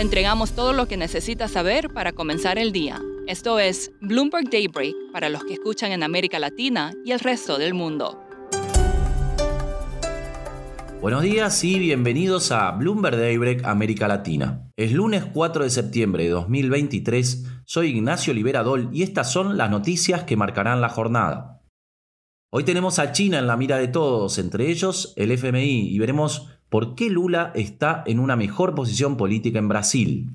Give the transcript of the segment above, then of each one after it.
Le entregamos todo lo que necesita saber para comenzar el día. Esto es Bloomberg Daybreak para los que escuchan en América Latina y el resto del mundo. Buenos días y bienvenidos a Bloomberg Daybreak América Latina. Es lunes 4 de septiembre de 2023, soy Ignacio Liberadol y estas son las noticias que marcarán la jornada. Hoy tenemos a China en la mira de todos, entre ellos el FMI, y veremos por qué Lula está en una mejor posición política en Brasil.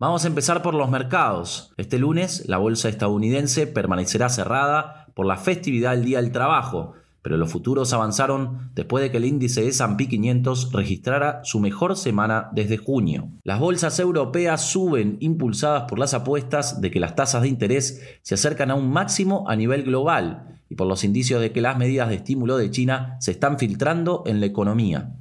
Vamos a empezar por los mercados. Este lunes la bolsa estadounidense permanecerá cerrada por la festividad del Día del Trabajo, pero los futuros avanzaron después de que el índice S&P 500 registrara su mejor semana desde junio. Las bolsas europeas suben impulsadas por las apuestas de que las tasas de interés se acercan a un máximo a nivel global y por los indicios de que las medidas de estímulo de China se están filtrando en la economía.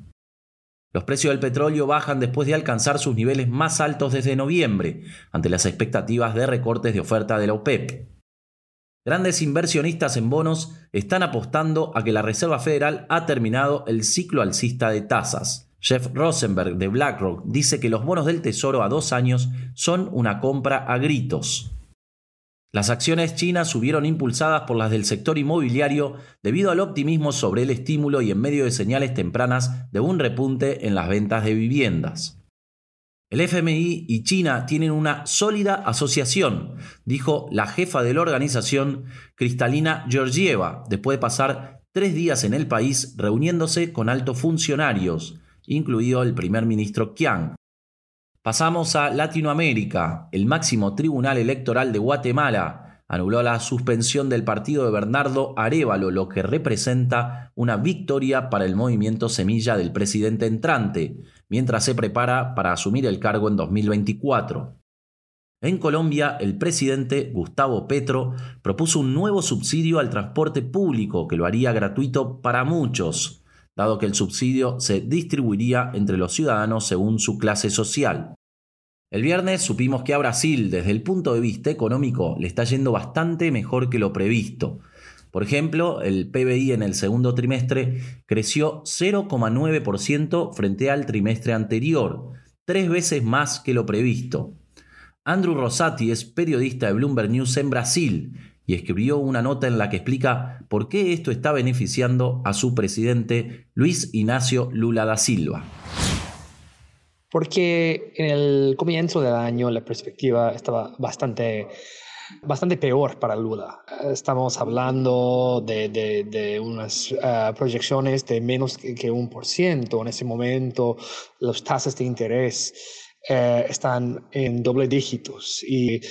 Los precios del petróleo bajan después de alcanzar sus niveles más altos desde noviembre, ante las expectativas de recortes de oferta de la OPEP. Grandes inversionistas en bonos están apostando a que la Reserva Federal ha terminado el ciclo alcista de tasas. Jeff Rosenberg de BlackRock dice que los bonos del Tesoro a dos años son una compra a gritos. Las acciones chinas subieron impulsadas por las del sector inmobiliario debido al optimismo sobre el estímulo y en medio de señales tempranas de un repunte en las ventas de viviendas. El FMI y China tienen una sólida asociación, dijo la jefa de la organización, Cristalina Georgieva, después de pasar tres días en el país reuniéndose con altos funcionarios, incluido el primer ministro Qiang, Pasamos a Latinoamérica. El máximo tribunal electoral de Guatemala anuló la suspensión del partido de Bernardo Arevalo, lo que representa una victoria para el movimiento semilla del presidente entrante, mientras se prepara para asumir el cargo en 2024. En Colombia, el presidente Gustavo Petro propuso un nuevo subsidio al transporte público que lo haría gratuito para muchos, dado que el subsidio se distribuiría entre los ciudadanos según su clase social. El viernes supimos que a Brasil, desde el punto de vista económico, le está yendo bastante mejor que lo previsto. Por ejemplo, el PBI en el segundo trimestre creció 0,9% frente al trimestre anterior, tres veces más que lo previsto. Andrew Rosati es periodista de Bloomberg News en Brasil y escribió una nota en la que explica por qué esto está beneficiando a su presidente Luis Ignacio Lula da Silva porque en el comienzo del año la perspectiva estaba bastante, bastante peor para Lula. Estamos hablando de, de, unas ah, proyecciones de menos que, un por ciento. En ese momento las tasas de interés eh, están en doble dígitos y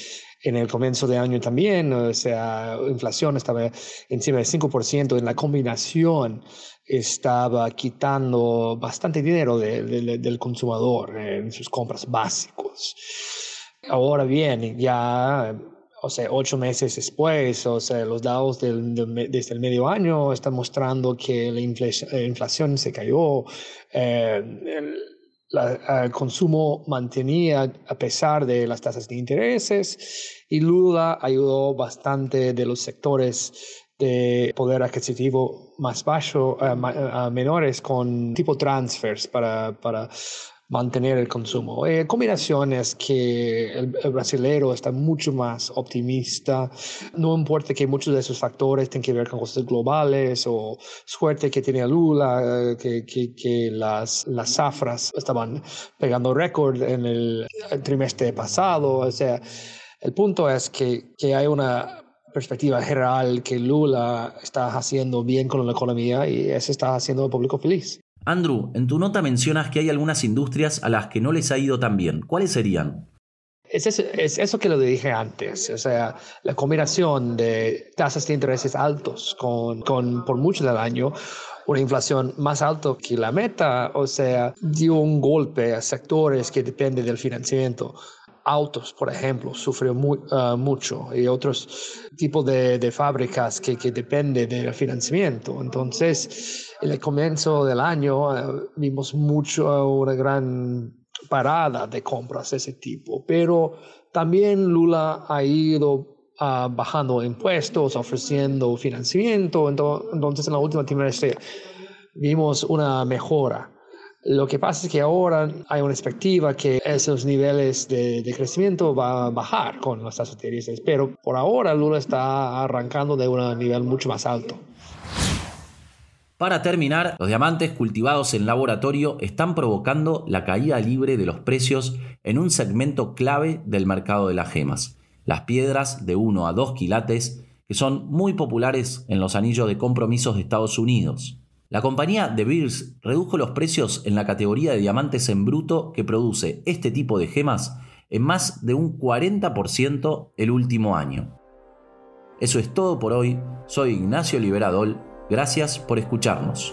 en el comienzo de año también, o sea, inflación estaba encima del 5% en la combinación estaba quitando bastante dinero del consumidor en sus compras básicos. Ahora bien, ya, o sea, ocho meses después, o sea, los datos del, desde el medio año están mostrando que la inflación, se cayó, eh, el, consumo mantenía a pesar de las tasas de intereses y Lula ayudó bastante de los sectores de poder adquisitivo más bajo, a eh, menores con tipo transfers para, para mantener el consumo. Eh, combinaciones que el, brasileño está mucho más optimista, no importa que muchos de esos factores tengan que ver con cosas globales o suerte que tiene Lula, eh, que, que, que las, las zafras estaban pegando récord en el, el trimestre pasado, o sea, el punto es que, que hay una perspectiva general que Lula está haciendo bien con la economía y eso está haciendo al público feliz. Andrew, en tu nota mencionas que hay algunas industrias a las que no les ha ido tan bien. ¿Cuáles serían? Es eso, es eso que lo dije antes, o sea, la combinación de tasas de intereses altos con, con por mucho del año una inflación más alta que la meta, o sea, dio un golpe a sectores que dependen del financiamiento. Autos, por ejemplo, sufrió muy, ah, mucho y otros tipos de, de fábricas que, que, dependen del financiamiento. Entonces, en el comienzo del año uh, vimos mucho, una gran parada de compras de ese tipo, pero también Lula ha ido uh, bajando impuestos, ofreciendo financiamiento, entonces en la última trimestre vimos una mejora. Lo que pasa es que ahora hay una expectativa que esos niveles de, crecimiento va a bajar con las tasas de pero por ahora Lula está arrancando de un nivel mucho más alto. Para terminar, los diamantes cultivados en laboratorio están provocando la caída libre de los precios en un segmento clave del mercado de las gemas, las piedras de 1 a 2 quilates, que son muy populares en los anillos de compromisos de Estados Unidos. La compañía De Beers redujo los precios en la categoría de diamantes en bruto que produce este tipo de gemas en más de un 40% el último año. Eso es todo por hoy. Soy Ignacio Liberadol Gracias por escucharnos.